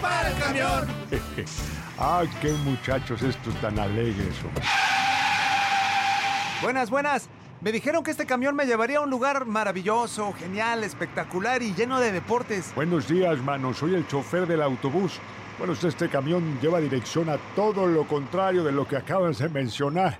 Para el camión. ah, qué muchachos estos tan alegres. hombre. Buenas, buenas. Me dijeron que este camión me llevaría a un lugar maravilloso, genial, espectacular y lleno de deportes. Buenos días, mano. Soy el chofer del autobús. Bueno, este camión lleva dirección a todo lo contrario de lo que acabas de mencionar.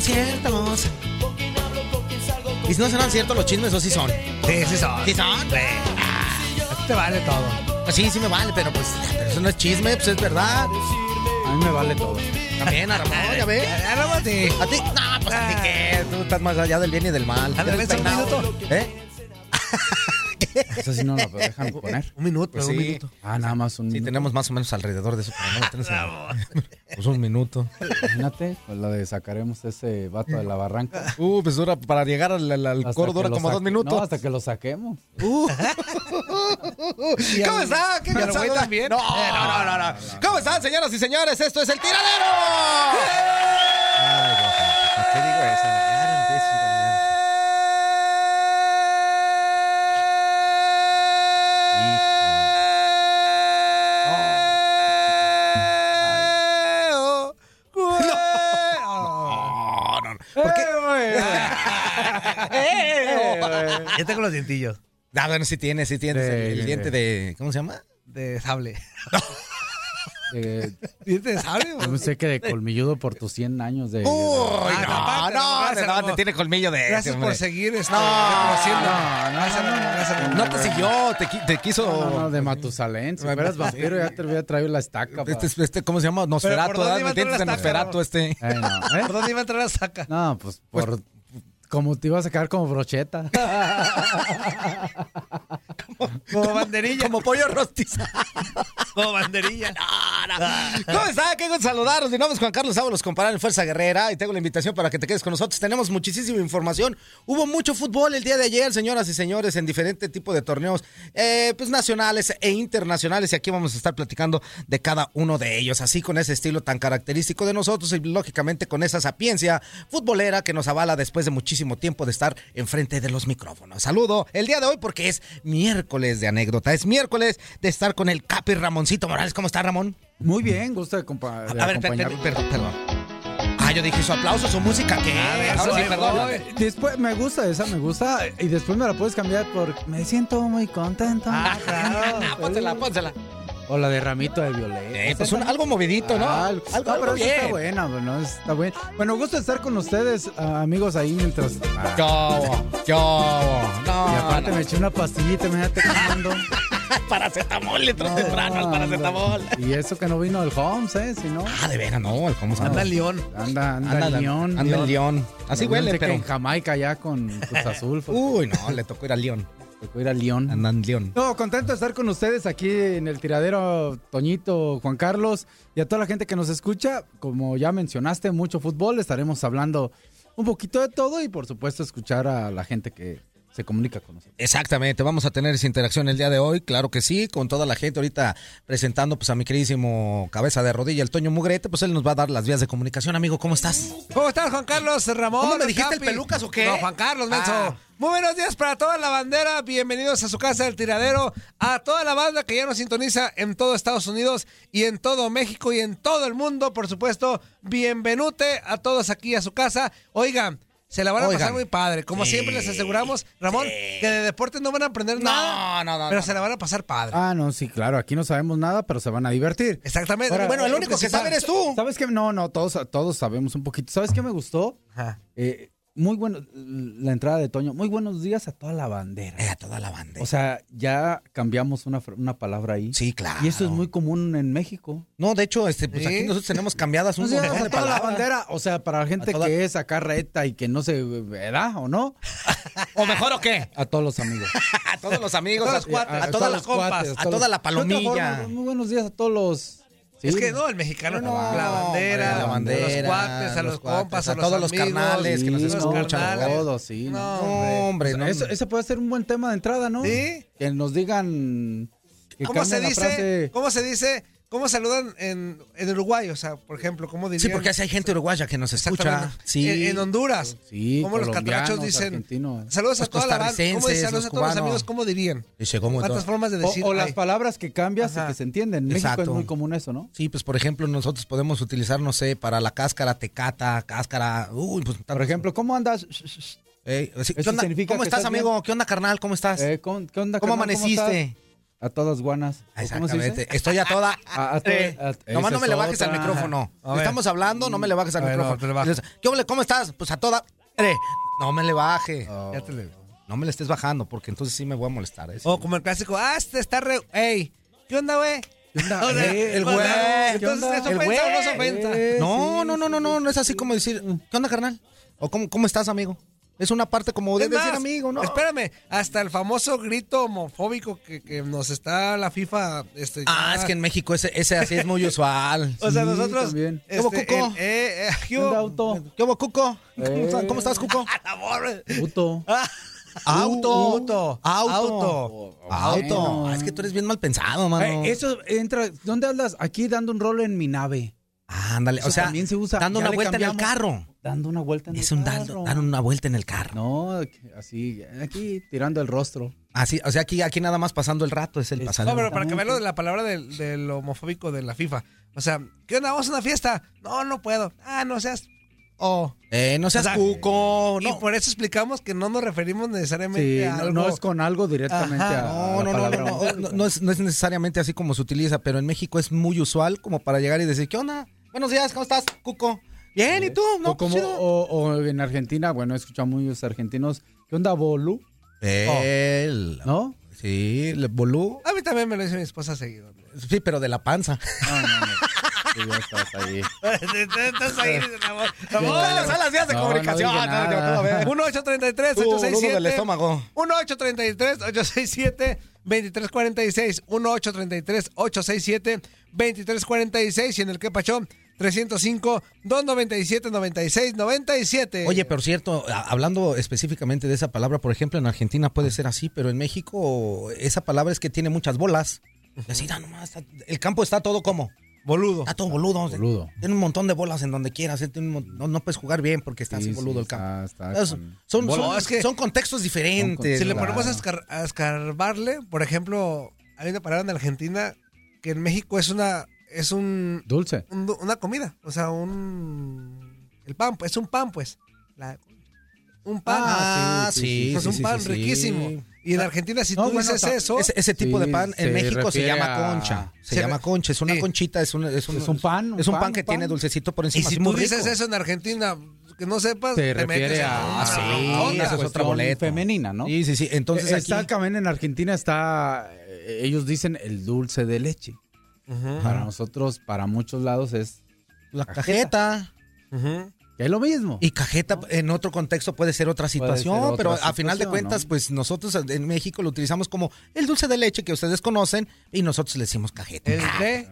Son ciertos. Y si no serán ciertos los chismes, o sí son. Sí, sí son. ¿Sí son? A ti te vale todo. Pues sí, sí me vale, pero pues pero eso no es chisme, pues es verdad. A mí me vale todo. También, a Ramón, ya ves. A Ramón sí. ¿A ti? No, pues a ti qué. Tú estás más allá del bien y del mal. A ver, un minuto. ¿Eh? Eso sí no lo dejan poner. Un minuto, Pues un sí. minuto. Ah, nada más un Sí, minuto. tenemos más o menos alrededor de eso, pero no lo Pues un minuto. Imagínate, pues lo de sacaremos ese vato de la barranca. Uh, pues dura, para llegar al, al, al coro dura como dos minutos. No, hasta que lo saquemos. Uh. ¿Cómo está? ¿Qué saluda? también. No, Eh, no, no, no, no. ¿Cómo están, señoras y señores? Esto es el tiradero. Ay, guapo, ¿Para qué digo eso? No, no, no. Yo tengo los dientillos. Ah, bueno, sí tiene, sí tiene. De- el diente de. ¿Cómo se llama? De sable. ¿Diente de sable? yo pensé que de colmilludo por tus 100 años de... Uy, Ah, no, no, no, te tiene colmillo de. Gracias por seguir este, No, reconociendo. no, no, no, no. No te siguió, te, qui- te quiso. No, no, de Matusalén. Si fueras vampiro ya te hubiera traído la estaca. Este, es- este, ¿Cómo se llama? ¿por Nosferatu, dónde ¿verdad? ¿Me? De Nosferatu estaca, este. Ay, no, ¿eh? ¿Por dónde iba a entrar la saca? No, pues por... Como te ibas a quedar como brocheta. Como banderilla. Como pollo rostizado. Como banderilla. ¿Cómo está? Qué gusto saludaros. Mi nombre es Juan Carlos Ábalos, comparar en Fuerza Guerrera y tengo la invitación para que te quedes con nosotros. Tenemos muchísima información. Hubo mucho fútbol el día de ayer, señoras y señores, en diferente tipo de torneos eh, pues nacionales e internacionales y aquí vamos a estar platicando de cada uno de ellos, así con ese estilo tan característico de nosotros y lógicamente con esa sapiencia futbolera que nos avala después de muchísimo tiempo de estar enfrente de los micrófonos. Saludo el día de hoy porque es miércoles de anécdota, es miércoles de estar con el Capi Ramoncito Morales. ¿Cómo está Ramón? Muy bien, gusto de, compa- de A ver, per- perdón. Ah, yo dije su aplauso, su música. Ahora sí, perdón. Después me gusta esa, me gusta. Y después me la puedes cambiar por me siento muy contento. Ah, pónsela, pónsela. O la de ramito de violeta. Eh, pues un- algo movidito, ¿no? Ah, Algo- no, algo pero eso está bien. buena, bueno, está bueno. Bueno, gusto estar con ustedes, ah, amigos, ahí mientras. ah, Yo, yo, no. y aparte no. me eché una pastillita, imagínate comiendo. Paracetamol, le entró temprano al paracetamol. Y eso que no vino el Holmes, ¿eh? Si no. Ah, de veras, no, el se Anda anda. León. Anda, anda, Anda, el León. anda el León. Así No, huele, pero. en Jamaica ya con Cruz Azul. Uy, no, le tocó ir al León. Tocó ir al León. Andan León. No, contento de estar con ustedes aquí en el tiradero, Toñito, Juan Carlos, y a toda la gente que nos escucha. Como ya mencionaste, mucho fútbol, estaremos hablando un poquito de todo y por supuesto escuchar a la gente que se comunica con nosotros. Exactamente, vamos a tener esa interacción el día de hoy, claro que sí, con toda la gente ahorita presentando pues a mi queridísimo cabeza de rodilla, el Toño Mugrete, pues él nos va a dar las vías de comunicación, amigo, ¿cómo estás? ¿Cómo estás, Juan Carlos Ramón? ¿Cómo me dijiste el pelucas o qué? No, Juan Carlos, menso. Ah. Muy buenos días para toda la bandera. Bienvenidos a su casa del tiradero. A toda la banda que ya nos sintoniza en todo Estados Unidos y en todo México y en todo el mundo, por supuesto. Bienvenute a todos aquí a su casa. Oigan. Se la van a Oigan. pasar muy padre. Como Sí. siempre les aseguramos, Ramón, que de deportes no van a aprender nada. no, no, Pero no. se la van a pasar padre. Ah, no, sí, claro, aquí no sabemos nada, pero se van a divertir. Exactamente. Ahora, bueno, el único que sabe eres tú. ¿Sabes qué? No, no, todos, todos sabemos un poquito. ¿Sabes qué me gustó? Ajá. Eh, muy bueno, la entrada de Toño. Muy buenos días a toda la bandera. Eh, a toda la banda. O sea, ya cambiamos una, una palabra ahí. Sí, claro. Y eso es muy común en México. No, de hecho, este, pues Sí. aquí nosotros tenemos cambiadas un montón de toda la bandera. O sea, para la gente toda- que es acá reta y que no se ¿verdad o no? ¿O mejor o qué? A todos los amigos. A todos los amigos, A todos los cuates, a todas las compas, a toda la forma, palomilla. Muy buenos días a todos los. Es que no, el mexicano, No, no, la bandera, la a bandera, los cuates, a los, cuates, compas, a a, los todos los carnales que nos los escuchan. Todos, sí. No, hombre, sea, no. eso, ese puede ser un buen tema de entrada, ¿no? Sí. Que nos digan. Que ¿Cómo se dice? frase. ¿Cómo se dice? ¿Cómo saludan en, en Uruguay? O sea, por ejemplo, ¿cómo dirían? Sí, porque así hay gente uruguaya que nos escucha. Sí. En, en Honduras. Sí, ¿Cómo los catrachos dicen? argentinos. Saludos a toda la banda. ¿Cómo dicen? Saludos a todos los amigos. ¿Cómo dirían? Dice, ¿cómo? ¿Cuántas formas de O, decir? o las palabras que cambias y que se entienden. En México es Exacto. muy común eso, ¿no? Sí, pues por ejemplo, nosotros podemos utilizar, no sé, para la cáscara, tecata, cáscara. Uy, pues Por ejemplo, ¿cómo andas? Ey, sí, ¿qué ¿Eso onda? significa ¿Cómo estás, estás amigo? ¿Qué onda, carnal? ¿Cómo estás? Eh, ¿cómo, qué onda, ¿Cómo carnal? amaneciste? A todas guanas. ¿O ¿Cómo se dice? Exactamente. Estoy a toda. A- a to- Eh, a- nomás no me le bajes al micrófono. Estamos hablando, no me le bajes al ver, no, micrófono. Dices, ¿Qué? ¿Cómo estás? Pues a toda. No me le baje. Oh. Ya te le- No me le estés bajando, porque entonces sí me voy a molestar. ¿eh? O como el clásico, ah, este está re... ey, ¿qué onda, güey? ¿Qué onda? O sea, Eh, el güey, ¿qué Entonces? ¿es El ofensa o no es ofensa? Eh, No, sí, no, no, no, no, no es así como decir, ¿qué onda, carnal? O ¿cómo, cómo estás, amigo? Es una parte como de Es decir más, amigo, ¿no? Espérame, hasta el famoso grito homofóbico que, que nos está la FIFA. Este, Ah, ya- es que en México ese, ese así es muy usual. O sea, Sí, nosotros. también. ¿Qué hubo, este, Cuco? eh, eh, ¿qué ¿Qué hubo? onda, auto? ¿Qué hubo, Cuco? ¿Cómo, Eh. estás- cómo estás, Cuco? Puto. Auto. Auto. Auto. Auto. Ah, es que tú eres bien mal pensado, mano. Eh, eso entra. ¿Dónde andas? Aquí dando un rol en mi nave. Ándale, Eso o sea, también se usa. dando una vuelta en el carro. Dando una vuelta en Es el un carro. dando, dar una vuelta en el carro. No, así, aquí tirando el rostro. Así, o sea, aquí, aquí nada más pasando el rato es el pasar. No, pero para que vean lo de la palabra del, del homofóbico de la FIFA. O sea, ¿qué onda? ¿Vamos a una fiesta? No, no puedo. Ah, no seas. O. Eh, no seas O sea, cuco. Y No. por eso explicamos que no nos referimos necesariamente Sí, a no, algo. no es con algo directamente Ajá. a, a No, la no, no, no, no, no es, no es necesariamente así como se utiliza, pero en México es muy usual como para llegar y decir, ¿qué onda? Buenos días, ¿cómo estás, Cuco? Bien, ¿y tú? No, o, como, chido. o, o en Argentina, bueno, he escuchado muchos argentinos. ¿Qué onda, Bolu? El- ¿No? Sí, bolú. A mí también me lo dice mi esposa seguido. Sí, pero de la panza. No, no, no. Sí, ya estás ahí. Estás ahí, Ramón. ¿Cuáles son las vías de No, no comunicación? dije No, nada. no, no, a ver. 1833 Tú, 867 del estómago. 1833 867 2346 1833 867 2346 y en el que pachó 305 297 96 97 Oye, pero cierto, hablando específicamente de esa palabra, por ejemplo, en Argentina puede ser así, pero en México esa palabra es que tiene muchas bolas. Y así, da nomás, está- el campo está todo como boludo. Está todo boludo. Boludo. Tiene un montón de bolas en donde quieras. eh, no, no puedes jugar bien porque está así Sí, boludo sí, el campo. está- está son, son- No, es que- son contextos diferentes. si le Claro. ponemos a, escar- a escarbarle, por ejemplo, hay una palabra en Argentina que en México es una es un, Dulce. un du- una comida, o sea, un el pan, pues, es un pan, pues. La- un pan. Ah, sí, sí, Es sí, un sí, pan sí, riquísimo. sí. Y en Argentina, si No, tú bueno, dices eso, Ese, ese tipo Sí, de pan en se México se llama a- concha. Se, Se llama re- concha. Es una conchita, es un, es un, Es un pan, un Es un pan, pan, que pan. tiene dulcecito por y encima. si es tú dices rico. eso en Argentina, que no sepas, Se te metes refiere a, una Ah, sí, esa es otra boleta. femenina, ¿no? Sí, sí, sí. Entonces aquí... está también en Argentina está, eh, ellos dicen el dulce de leche. Para nosotros, para muchos lados es La cajeta. Es lo mismo. Y cajeta en otro contexto puede ser otra situación, ser otra pero a final de cuentas, ¿no? pues nosotros en México lo utilizamos como el dulce de leche que ustedes conocen y nosotros le decimos cajeta. ¿El de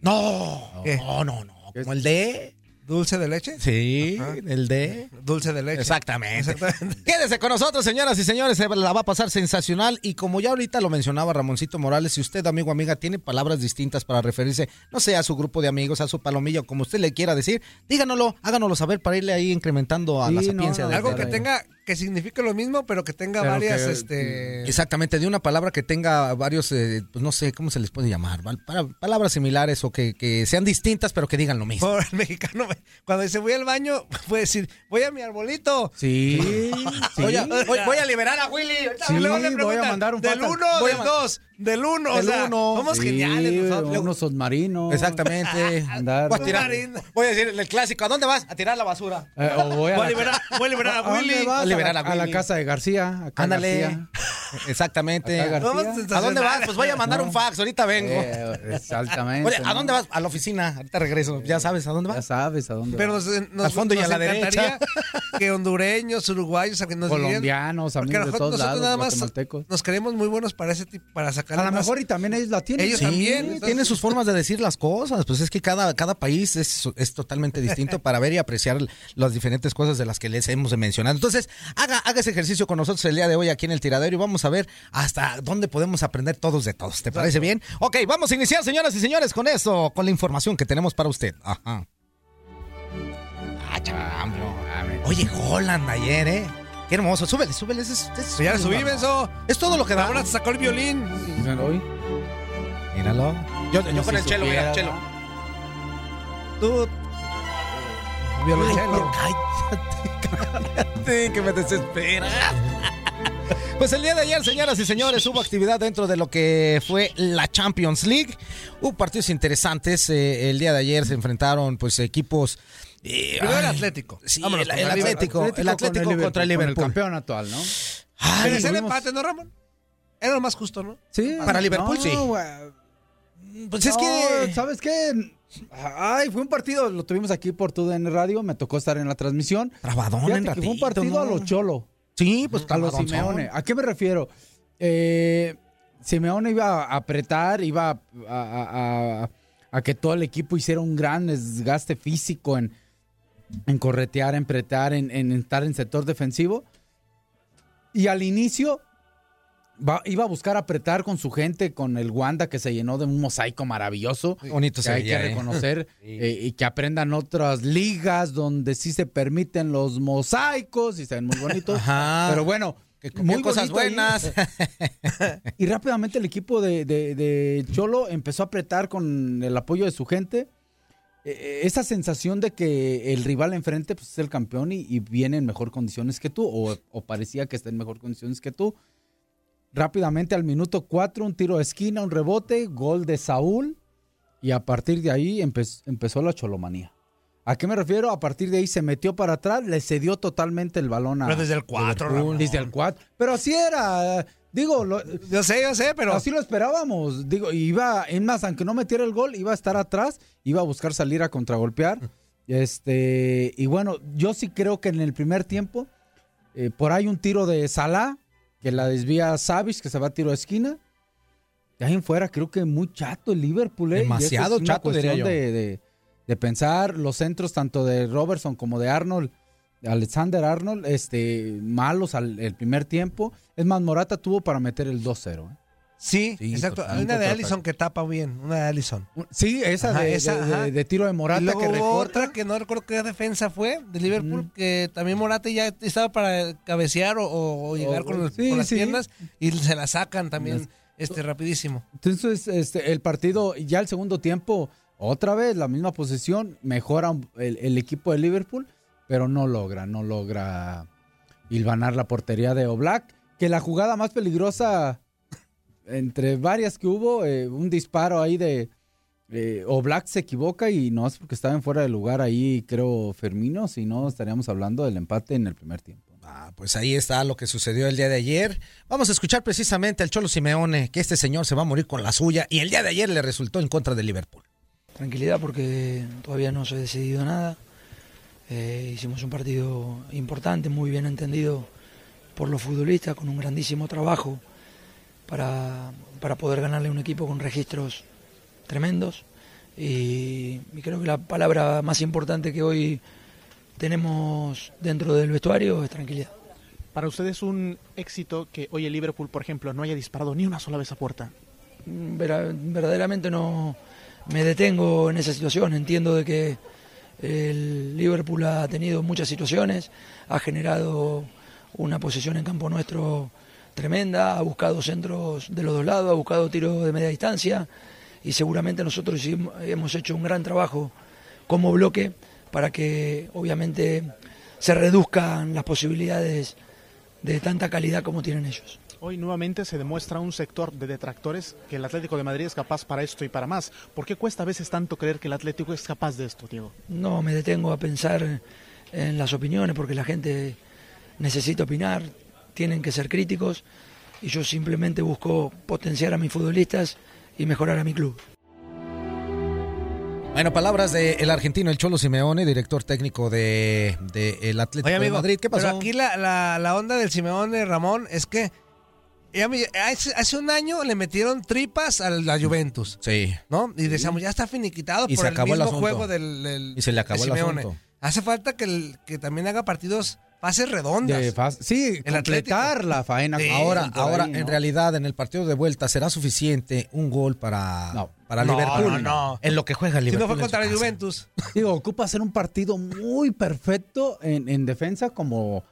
No, ¿Qué? no, no, no. Como el de. Dulce de leche? Sí, Ajá. el de. Dulce de leche. Exactamente. Exactamente. Quédese con nosotros, señoras y señores, se la va a pasar sensacional. Y como ya ahorita lo mencionaba Ramoncito Morales, si usted, amigo o amiga, tiene palabras distintas para referirse, no sé, a su grupo de amigos, a su palomillo, como usted le quiera decir, díganoslo, háganoslo saber para irle ahí incrementando a Sí, la no, sapiencia no, de Algo que tenga, que signifique lo mismo, pero que tenga Pero varias, que- este... Exactamente, de una palabra que tenga varios, eh, pues no sé, ¿cómo se les puede llamar? Para- palabras similares o que, que sean distintas, pero que digan lo mismo. Por el mexicano, cuando dice voy al baño, puede decir, voy a mi arbolito. Sí, sí. Voy, a, voy- voy a liberar a Willy. Sí, le voy a mandar un Del fax al- uno, voy a del dos, del uno, o Del sea, uno. somos Sí, geniales nosotros. unos submarinos. Exactamente. Andar. Voy a, tirar- Submarino. voy a decir el clásico, ¿a dónde vas? A tirar la basura. Eh, o voy a, Voy a liberar, voy a liberar a ¿A dónde Willy. vas? A liberar la, a a la casa de García. Acá Ándale. García. Exactamente. Acá Vamos García. ¿A dónde vas? Pues voy a mandar un fax, ahorita vengo. Eh, exactamente. Oye, ¿a dónde vas? A la oficina, ahorita regreso. Ya sabes, ¿a dónde Ya vas? sabes a dónde Pero vas. nos, nos, Al fondo y a la derecha. que hondureños, uruguayos, a que nos digan- Colombianos, amigos de nosotros, todos nosotros lados, nada más nos creemos muy buenos para ese tipo, para sacar A lo mejor y también ellos la tienen. Ellos Sí, también, tienen sus formas de decir las cosas. Pues es que cada, cada país es, es totalmente distinto para ver y apreciar las diferentes cosas de las que les hemos mencionado. Entonces, haga, haga ese ejercicio con nosotros el día de hoy aquí en el tiradero y vamos a ver hasta dónde podemos aprender todos de todos. ¿Te parece bien? Ok, vamos a iniciar, señoras y señores, con eso, con la información que tenemos para usted. Ajá. Ah. Oye, Holland ayer, ¿eh? Qué hermoso. Súbele, súbele. es- es- ya le subí, Benzo. Es todo lo que da. Ahora te sacó el violín. Hoy. Míralo. Yo, yo con el chelo, mira, supiera, chelo. Tú. Violonchelo. Cállate, cállate, que me desespera. Pues el día de ayer, señoras y señores, hubo actividad dentro de lo que fue la Champions League. Hubo partidos interesantes. eh, el día de ayer se enfrentaron pues equipos. Eh, el ay, Atlético. Sí, Vámonos el, el el Atlético, el Atlético con contra el con Liverpool. campeón actual, ¿no? Ay, Merecer tuvimos- empate, ¿no, Ramón? Era lo más justo, ¿no? Sí. Para Liverpool, No, sí. pues es que. ¿Sabes qué? Ay, fue un partido, lo tuvimos aquí por TUDN Radio, me tocó estar en la transmisión. Trabadón en que fue un ratito, partido a los Cholo, Sí, pues a los trabadonzón. Simeone. ¿A qué me refiero? Eh, Simeone iba a apretar, iba a, a- a- a que todo el equipo hiciera un gran desgaste físico en, en corretear, en pretar, en, en estar en sector defensivo. Y al inicio va- iba a buscar apretar con su gente, con el Wanda que se llenó de un mosaico maravilloso. Bonito que se hay veía, que ¿eh? reconocer eh, y que aprendan otras ligas donde sí se permiten los mosaicos y se ven muy bonitos. Ajá. Pero bueno, Que muy cosas buenas. Y rápidamente el equipo de, de- de Cholo empezó a apretar con el apoyo de su gente. Eh, esa sensación de que el rival enfrente pues, es el campeón y, y viene en mejor condiciones que tú, o, o parecía que está en mejor condiciones que tú. Rápidamente al minuto 4, un tiro de esquina, un rebote, gol de Saúl, y a partir de ahí empe- empezó la cholomanía. ¿A qué me refiero? A partir de ahí se metió para atrás, le cedió totalmente el balón a. Pero desde el cuatro, Liverpool. Ramón. Desde el 4. Pero así era. Digo, lo- Yo sé, yo sé, pero. Así lo esperábamos. Digo, iba, es más, aunque no metiera el gol, iba a estar atrás, iba a buscar salir a contragolpear. Este, y bueno, yo sí creo que en el primer tiempo, eh, por ahí un tiro de Salah, que la desvía Savage, que se va a tiro de esquina. De ahí en fuera, creo que muy chato el Liverpool. ¿eh? Demasiado es chato, diría cuestión yo. De, de- de pensar los centros tanto de Robertson como de Arnold. Alexander Arnold, este, malos al el primer tiempo. Es más, Morata tuvo para meter el 2-0. ¿eh? Sí, Sí, exacto. Hay una de. Allison que tapa bien, una de Allison. Sí, esa, Ajá, de, esa, de- de- ajá. de tiro de Morata y luego que recorta. otra que no recuerdo qué defensa fue de Liverpool, que también Morata ya estaba para cabecear o, o- o llegar con, los- sí, con las sí. piernas y se la sacan también este rapidísimo. Entonces, este, el partido, ya el segundo tiempo, otra vez la misma posición, mejora el, el equipo de Liverpool, pero no logra, no logra hilvanar la portería de Oblak. Que la jugada más peligrosa, entre varias que hubo, eh, un disparo ahí de eh, Oblak se equivoca y no es porque estaba en fuera de lugar ahí, creo, Fermino, si no estaríamos hablando del empate en el primer tiempo. Ah, pues ahí está lo que sucedió el día de ayer. Vamos a escuchar precisamente al Cholo Simeone, que este señor se va a morir con la suya y el día de ayer le resultó en contra de Liverpool. Tranquilidad porque todavía no se ha decidido nada. Eh, hicimos un partido importante, muy bien entendido por los futbolistas, con un grandísimo trabajo para, para poder ganarle a un equipo con registros tremendos. Y, y creo que la palabra más importante que hoy tenemos dentro del vestuario es tranquilidad. Para usted es un éxito que hoy el Liverpool, por ejemplo, no haya disparado ni una sola vez a puerta. Vera- verdaderamente no me detengo en esa situación. Entiendo de que el Liverpool ha tenido muchas situaciones, ha generado una posición en campo nuestro tremenda, ha buscado centros de los dos lados, ha buscado tiros de media distancia y seguramente nosotros hemos hecho un gran trabajo como bloque para que obviamente se reduzcan las posibilidades de tanta calidad como tienen ellos. Hoy nuevamente se demuestra un sector de detractores que el Atlético de Madrid es capaz para esto y para más. ¿Por qué cuesta a veces tanto creer que el Atlético es capaz de esto, Diego? No me detengo a pensar en las opiniones porque la gente necesita opinar, tienen que ser críticos y yo simplemente busco potenciar a mis futbolistas y mejorar a mi club. Bueno, palabras del argentino, el Cholo Simeone, director técnico de, de el Atlético Oye, amigo, de Madrid. ¿Qué pasó? Pero aquí la, la, la onda del Simeone Ramón es que hace, hace un año le metieron tripas a la Juventus. Sí. ¿No? Y decíamos, ya está finiquitado Y por se el acabó el mismo asunto. juego del, del- Y se le acabó el asunto. Hace falta que, el- que también haga partidos, pases redondas. De sí, El completar Atlético. la faena. Sí, ahora, por ahora ahí, en ¿no? realidad, en el partido de vuelta, ¿será suficiente un gol para, para No, Liverpool? no, no. En lo que juega Si Liverpool. no fue contra la. Juventus. Digo, ocupa hacer un partido muy perfecto en, en defensa como,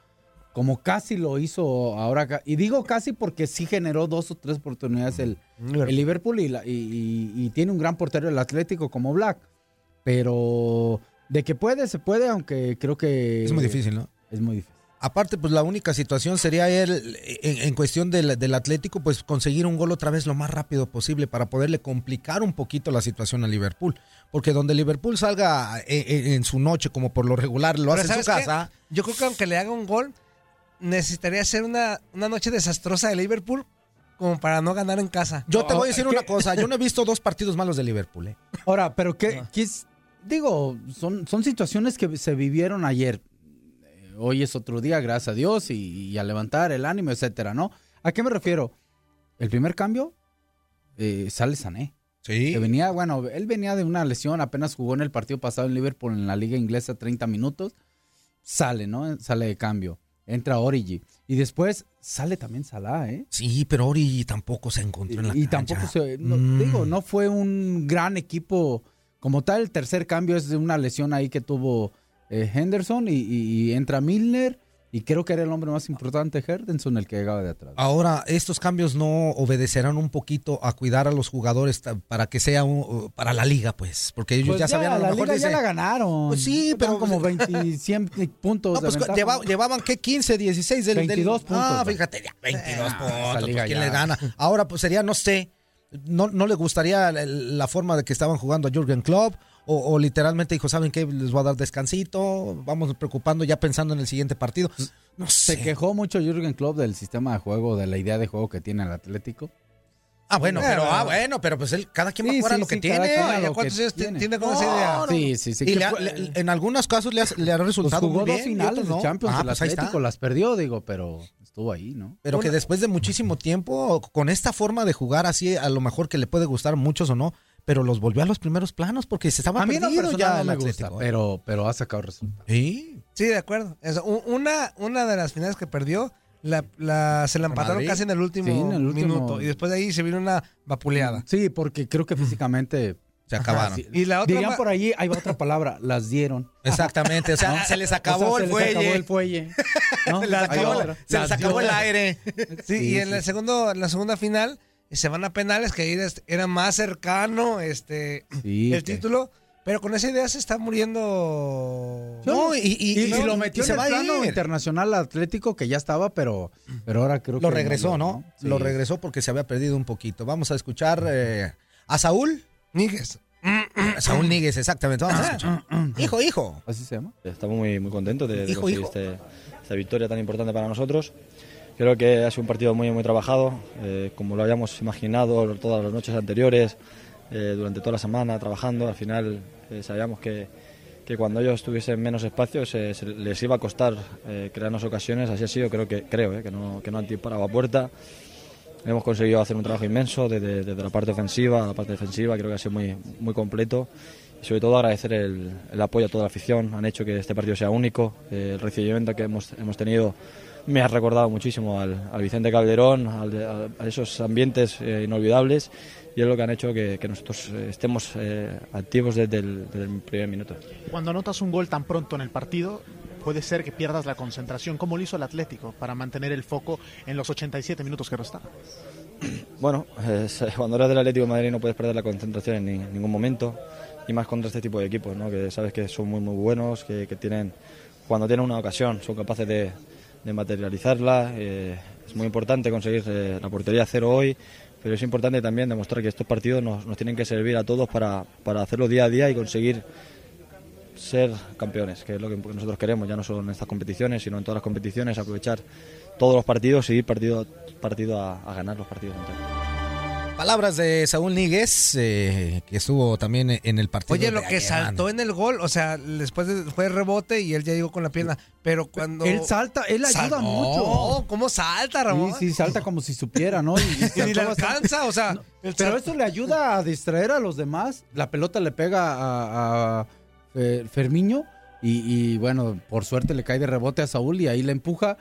como casi lo hizo ahora. Y digo casi porque sí generó dos o tres oportunidades el, el Liverpool y, la- y- y- y tiene un gran portero el Atlético como Black. Pero de que puede, se puede, aunque creo que... Es muy difícil, ¿no? Es muy difícil. Aparte, pues la única situación sería él, en, en cuestión del, del Atlético, pues conseguir un gol otra vez lo más rápido posible para poderle complicar un poquito la situación a Liverpool. Porque donde Liverpool salga en, en- en su noche, como por lo regular lo Pero hace en su casa, Yo creo que aunque le haga un gol, necesitaría ser una, una noche desastrosa de Liverpool como para no ganar en casa. yo te voy a decir una cosa, yo no he visto dos partidos malos de Liverpool. ¿eh? Ahora, pero qué, qué es- digo, son, son situaciones que se vivieron ayer. Eh, Hoy es otro día, gracias a Dios, y, y a levantar el ánimo, etcétera, ¿no? ¿A qué me refiero? El primer cambio eh, sale Sané. Sí. Que venía, bueno, él venía de una lesión, apenas jugó en el partido pasado en Liverpool en la liga inglesa 30 minutos. Sale, ¿no? Sale de cambio. Entra Origi. Y después sale también Salah, ¿eh? Sí, pero Ori tampoco se encontró en la y cancha. tampoco se, no, Mm. digo, no fue un gran equipo como tal. El tercer cambio es de una lesión ahí que tuvo eh, Henderson y, y- y entra Milner Y creo que era el hombre más importante, Herdenson, el que llegaba de atrás. Ahora, estos cambios no obedecerán un poquito a cuidar a los jugadores para que sea un- para la liga, pues. Porque ellos Pues ya sabían a lo la mejor liga ya la ganaron. Pues sí, pero- como 20, 100 puntos No, pues, lleva- llevaban, ¿qué? 15, 16 del, del- 22 puntos, Ah, fíjate, ya, 22 Ah, puntos. pues, ¿Quién le gana? Ahora, pues sería, no sé, no, no le gustaría la, la forma de que estaban jugando a Jürgen Klopp o, o literalmente dijo, ¿saben qué? Les voy a dar descansito, vamos preocupando ya pensando en el siguiente partido. No Se sé. quejó mucho Jürgen Klopp del sistema de juego, de la idea de juego que tiene el Atlético. Ah, bueno, pero, ah, bueno, pero pues él, cada quien va a jugar a sí, lo que sí, tiene. cada quien a Ay, lo ¿a cuántos años ti- tiene. tiene con No, esa idea? no. Sí, sí, sí, Y que le ha- fue- le- en algunos casos le ha, le ha Pues resultado jugó muy bien. dos finales otros de no. Champions, Ah, el pues. Atlético las perdió, digo, pero estuvo ahí, ¿no? Pero que después de muchísimo tiempo, con esta forma de jugar así, a lo mejor que le puede gustar a muchos o no, pero los volvió a los primeros planos porque se estaba A mí perdido ya no el me Atlético, gusta, ¿eh? pero, pero ha sacado resultados. Sí. Sí, de acuerdo. Eso, una, una de las finales que perdió, la, la- se la empataron Madrid. casi en el último, Sí, en el último- minuto. Y después de ahí se vino una vapuleada. Sí, porque creo que físicamente se acabaron. Y la otra Dirían por allí, hay otra palabra, las dieron. Exactamente, o sea, ¿No? se les O sea, acabó se el les fuelle. acabó el fuelle. ¿no? Las Hay dio. otra. Se les acabó dio. el aire. Sí, Sí, y en sí. la, segundo, en la segunda final se van a penales, que ahí era más cercano este Sí, el que- título. Pero con esa idea se está muriendo. No, y, y, y lo metió en el a plano internacional atlético que ya estaba, pero, pero ahora creo que Lo regresó, ¿no? Sí. Lo regresó porque se había perdido un poquito. Vamos a escuchar eh, a Saúl. Níguez. Saúl Níguez, exactamente. Vamos a escuchar. hijo, hijo. ¿Así se llama? Estamos muy, muy contentos de, de Hijo, conseguir hijo. este- esta victoria tan importante para nosotros. Creo que ha sido un partido muy, muy trabajado, eh, como lo habíamos imaginado todas las noches anteriores, eh, durante toda la semana trabajando. Al final eh, sabíamos que, que cuando ellos tuviesen menos espacio se, se les iba a costar eh, crearnos ocasiones. Así ha sido, creo que, creo, eh, que, no, que no han disparado a puerta. Hemos conseguido hacer un trabajo inmenso desde, desde la parte ofensiva a la parte defensiva, creo que ha sido muy, muy completo. Y sobre todo agradecer el, el apoyo a toda la afición, han hecho que este partido sea único. Eh, el recibimiento que hemos, hemos tenido me ha recordado muchísimo al, al Vicente Calderón, al a, esos ambientes eh, inolvidables y es lo que han hecho que, que nosotros eh, estemos eh, activos desde el, desde el primer minuto. Cuando anotas un gol tan pronto en el partido, puede ser que pierdas la concentración. ¿Cómo lo hizo el Atlético para mantener el foco en los 87 minutos que restaban? Bueno, es- cuando eres del Atlético de Madrid no puedes perder la concentración en, ni- en ningún momento y más contra este tipo de equipos, ¿no? que sabes que son muy muy buenos, que, que tienen cuando tienen una ocasión son capaces de, de materializarla. eh, es muy importante conseguir eh, la portería cero hoy, pero es importante también demostrar que estos partidos nos, nos tienen que servir a todos para, para hacerlo día a día y conseguir ser campeones, que es lo que nosotros queremos, ya no solo en estas competiciones, sino en todas las competiciones, aprovechar todos los partidos y ir partido, partido a, ganar los partidos. Palabras de Saúl Níguez, eh, que estuvo también en el partido. Oye, de lo que saltó en el gol, o sea, después de- fue rebote y él ya llegó con la pierna, pero cuando... Él salta, él ayuda Sal- mucho. No, ¿cómo salta, Ramón? Sí, sí, salta como si supiera, ¿no? Y, y le alcanza, o sea... el Pero eso le ayuda a distraer a los demás. La pelota le pega a, a Fe- Fermiño y, y, bueno, por suerte le cae de rebote a Saúl y ahí le empuja.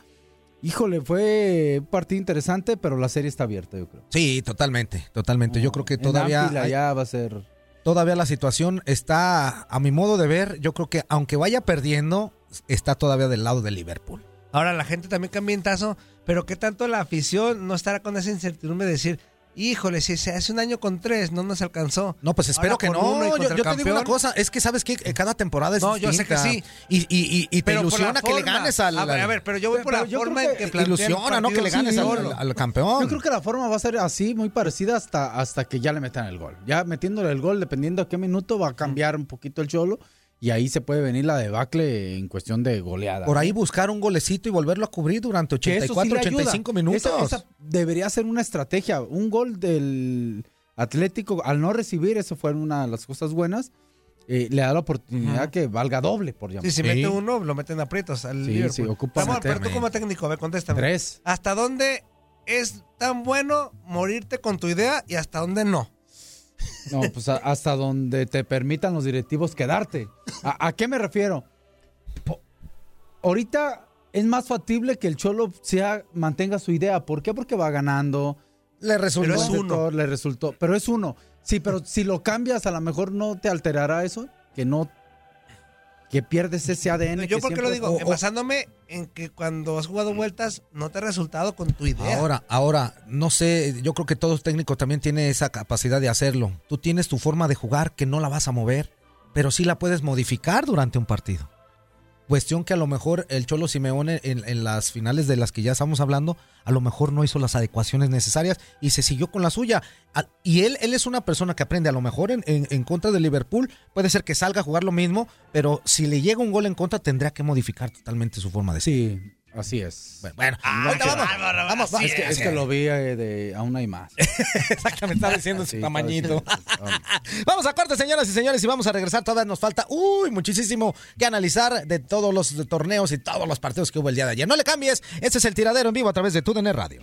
Híjole, fue un partido interesante, pero la serie está abierta, yo creo. Sí, totalmente, totalmente. Yo creo que todavía hay- ya va a ser... todavía la situación está, a mi modo de ver, yo creo que aunque vaya perdiendo, está todavía del lado de Liverpool. Ahora la gente también cambia en tazo, pero ¿qué tanto la afición no estará con esa incertidumbre de decir, híjole, si se hace un año con tres, no nos alcanzó? No, pues espero Ahora que no. Yo, yo te digo una cosa, es que sabes que cada temporada es No, yo sé que sí. Y, y, y, y te Pero ilusiona que le ganes al... A ver, a ver, pero yo voy por la forma en que que ilusiona, ¿no? Que le ganes al, al campeón. Yo creo que la forma va a ser así, muy parecida hasta, hasta que ya le metan el gol. Ya metiéndole el gol, dependiendo a qué minuto, va a cambiar un poquito el cholo y ahí se puede venir la debacle en cuestión de goleada. Por ahí buscar un golecito y volverlo a cubrir durante Que eso sí 84, le ayuda. 85 minutos. Esa, esa debería ser una estrategia. Un gol del Atlético, al no recibir, eso fue una de las cosas buenas, eh, le da la oportunidad que valga doble, por llamar. Sí, si mete uno, lo meten aprietos al Sí, Liverpool. sí, ocupa pero tú como técnico, a ver, contéstame. Tres. ¿Hasta dónde es tan bueno morirte con tu idea y hasta dónde no? No, pues hasta donde te permitan los directivos quedarte. ¿A, a qué me refiero? Po- ahorita es más factible que el Cholo sea, mantenga su idea. ¿Por qué? Porque va ganando. Le resultó. Pero es uno. Le resultó. Pero es uno. Sí, pero si lo cambias, a lo mejor no te alterará eso. Que no. que pierdes ese ADN. Yo que porque lo digo, basándome en que cuando has jugado vueltas no te ha resultado con tu idea. Ahora, ahora, no sé, yo creo que todo técnico también tiene esa capacidad de hacerlo. Tú tienes tu forma de jugar que no la vas a mover, pero sí la puedes modificar durante un partido. Cuestión que a lo mejor el Cholo Simeone en, en las finales de las que ya estamos hablando, a lo mejor no hizo las adecuaciones necesarias y se siguió con la suya. Y él, él es una persona que aprende, a lo mejor en, en- en contra de Liverpool, puede ser que salga a jugar lo mismo, pero si le llega un gol en contra tendrá que modificar totalmente su forma de ser. Sí, así es. Bueno, Ah, ahorita vamos, bárbaro, vamos, así es, que, es que lo vi eh, de aún hay más. Exactamente, estaba diciendo su tamañito. Vamos a corte, señoras y señores, y vamos a regresar. Todavía nos falta, uy, muchísimo que analizar de todos los torneos y todos los partidos que hubo el día de ayer. No le cambies, este es el tiradero en vivo a través de TUDN Radio.